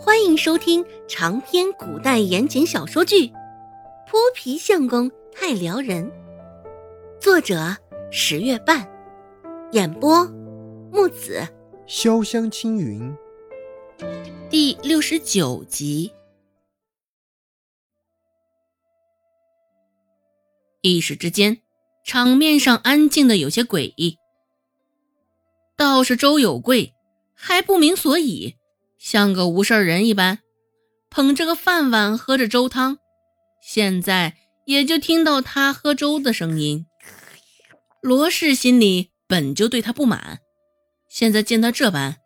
欢迎收听长篇古代言情小说剧《泼皮相公太撩人》，作者十月半，演播木子潇湘青云，第六十九集。一时之间，场面上安静的有些诡异。倒是周有贵还不明所以。像个无事人一般，捧着个饭碗喝着粥汤，现在也就听到他喝粥的声音。罗氏心里本就对他不满，现在见他这般，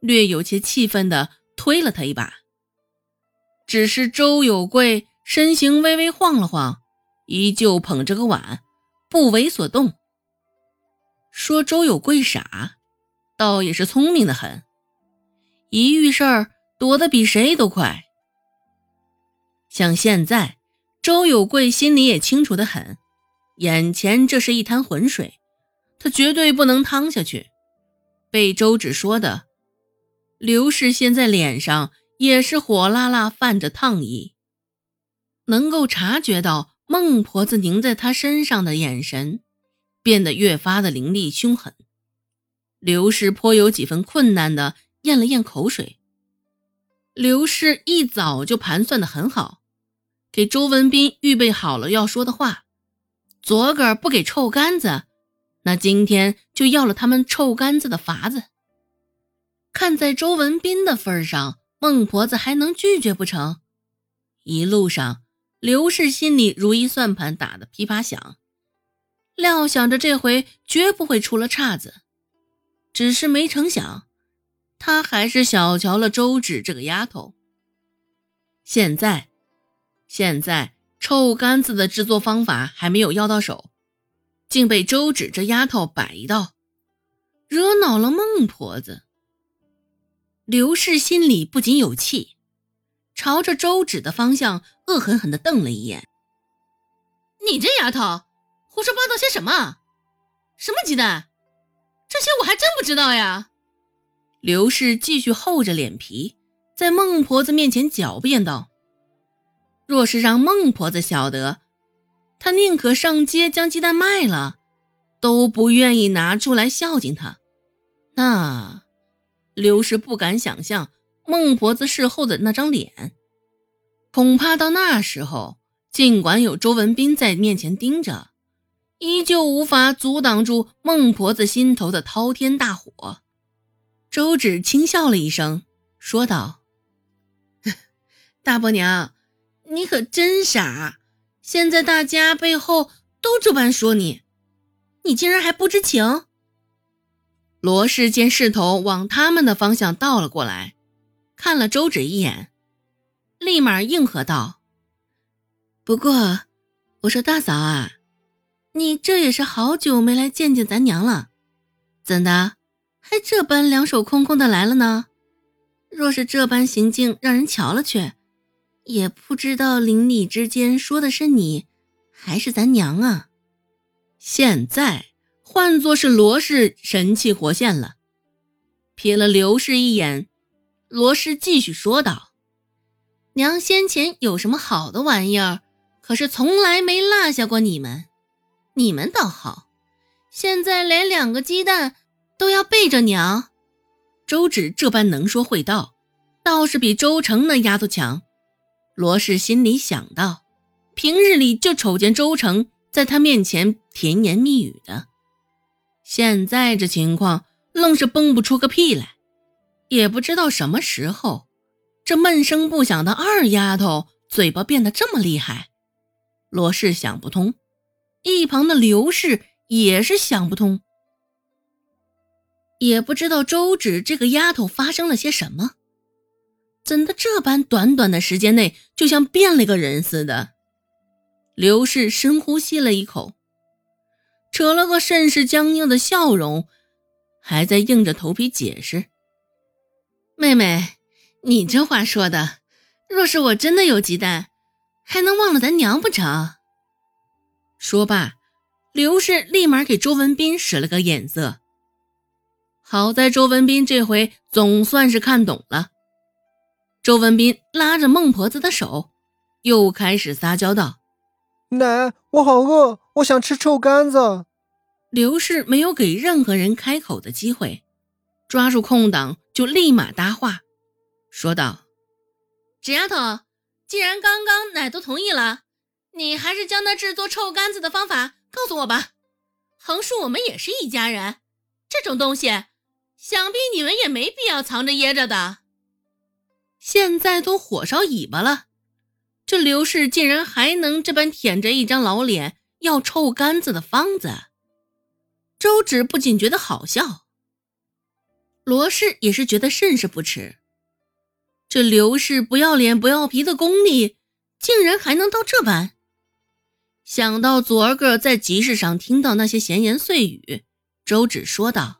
略有些气愤的推了他一把。只是周有贵身形微微晃了晃，依旧捧着个碗，不为所动。说周有贵傻，倒也是聪明的很。一遇事儿躲得比谁都快。像现在，周有贵心里也清楚的很，眼前这是一滩浑水，他绝对不能趟下去。被周芷说的，刘氏现在脸上也是火辣辣泛着烫意，能够察觉到孟婆子凝在他身上的眼神，变得越发的凌厉凶狠。刘氏颇有几分困难的。咽了咽口水，刘氏一早就盘算的很好，给周文斌预备好了要说的话。昨个儿不给臭干子，那今天就要了他们臭干子的法子。看在周文斌的份上，孟婆子还能拒绝不成？一路上，刘氏心里如意算盘打得噼啪响，料想着这回绝不会出了岔子，只是没成想。他还是小瞧了周芷这个丫头。现在，现在臭干子的制作方法还没有要到手，竟被周芷这丫头摆一道，惹恼了孟婆子。刘氏心里不仅有气，朝着周芷的方向恶狠狠地瞪了一眼：“你这丫头，胡说八道些什么？什么鸡蛋？这些我还真不知道呀！”刘氏继续厚着脸皮，在孟婆子面前狡辩道：“若是让孟婆子晓得，她宁可上街将鸡蛋卖了，都不愿意拿出来孝敬她。那刘氏不敢想象孟婆子事后的那张脸，恐怕到那时候，尽管有周文斌在面前盯着，依旧无法阻挡住孟婆子心头的滔天大火。”周芷轻笑了一声，说道：“大伯娘，你可真傻！现在大家背后都这般说你，你竟然还不知情。”罗氏见势头往他们的方向倒了过来，看了周芷一眼，立马应和道：“不过，我说大嫂啊，你这也是好久没来见见咱娘了，怎的？”还这般两手空空的来了呢？若是这般行径让人瞧了去，也不知道邻里之间说的是你，还是咱娘啊？现在换作是罗氏神气活现了，瞥了刘氏一眼，罗氏继续说道：“娘先前有什么好的玩意儿，可是从来没落下过你们，你们倒好，现在连两个鸡蛋。”都要背着娘，周芷这般能说会道，倒是比周成那丫头强。罗氏心里想到，平日里就瞅见周成在他面前甜言蜜语的，现在这情况愣是蹦不出个屁来。也不知道什么时候，这闷声不响的二丫头嘴巴变得这么厉害。罗氏想不通，一旁的刘氏也是想不通。也不知道周芷这个丫头发生了些什么，怎的这般短短的时间内就像变了个人似的？刘氏深呼吸了一口，扯了个甚是僵硬的笑容，还在硬着头皮解释：“妹妹，你这话说的，若是我真的有鸡蛋，还能忘了咱娘不成？”说罢，刘氏立马给周文斌使了个眼色。好在周文斌这回总算是看懂了，周文斌拉着孟婆子的手，又开始撒娇道：“奶，我好饿，我想吃臭干子。”刘氏没有给任何人开口的机会，抓住空档就立马搭话，说道：“纸丫头，既然刚刚奶都同意了，你还是将那制作臭干子的方法告诉我吧。横竖我们也是一家人，这种东西，想必你们也没必要藏着掖着的。现在都火烧尾巴了，这刘氏竟然还能这般舔着一张老脸要臭干子的方子。”周芷不仅觉得好笑，罗氏也是觉得甚是不耻。这刘氏不要脸不要皮的功力，竟然还能到这般。想到昨儿个在集市上听到那些闲言碎语，周芷说道：“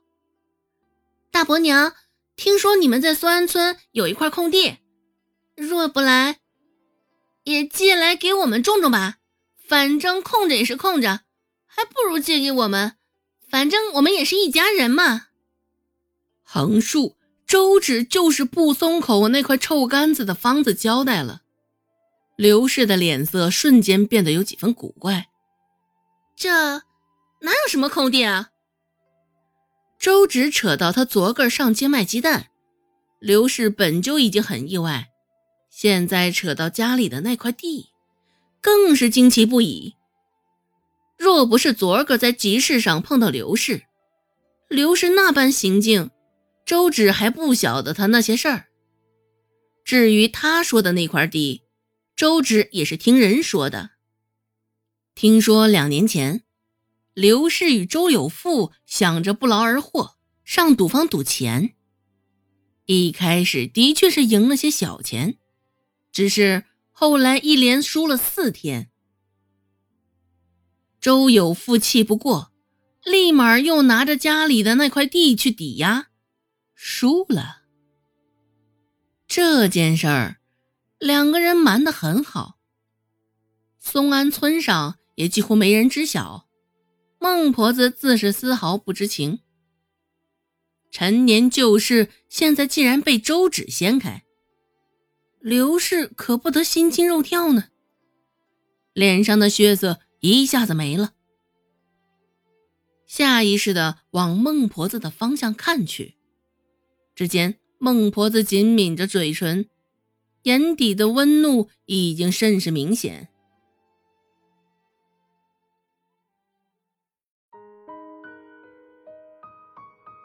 大伯娘，听说你们在苏安村有一块空地，若不来，也借来给我们种种吧。反正空着也是空着，还不如借给我们。”反正我们也是一家人嘛。横竖周芷就是不松口那块臭干子的方子交代了，刘氏的脸色瞬间变得有几分古怪。这哪有什么空地啊？周芷扯到他昨个上街卖鸡蛋，刘氏本就已经很意外，现在扯到家里的那块地，更是惊奇不已。若不是昨个在集市上碰到刘氏，刘氏那般行径，周芷还不晓得他那些事儿。至于他说的那块地，周芷也是听人说的。听说两年前，刘氏与周有富想着不劳而获，上赌坊赌钱。一开始的确是赢了些小钱，只是后来一连输了四天。周有富气不过，立马又拿着家里的那块地去抵押，输了。这件事儿，两个人瞒得很好，松安村上也几乎没人知晓，孟婆子自是丝毫不知情。陈年旧事现在竟然被周芷掀开，刘氏可不得心惊肉跳呢，脸上的血色。一下子没了，下意识的往孟婆子的方向看去，只见孟婆子紧抿着嘴唇，眼底的温怒已经甚是明显。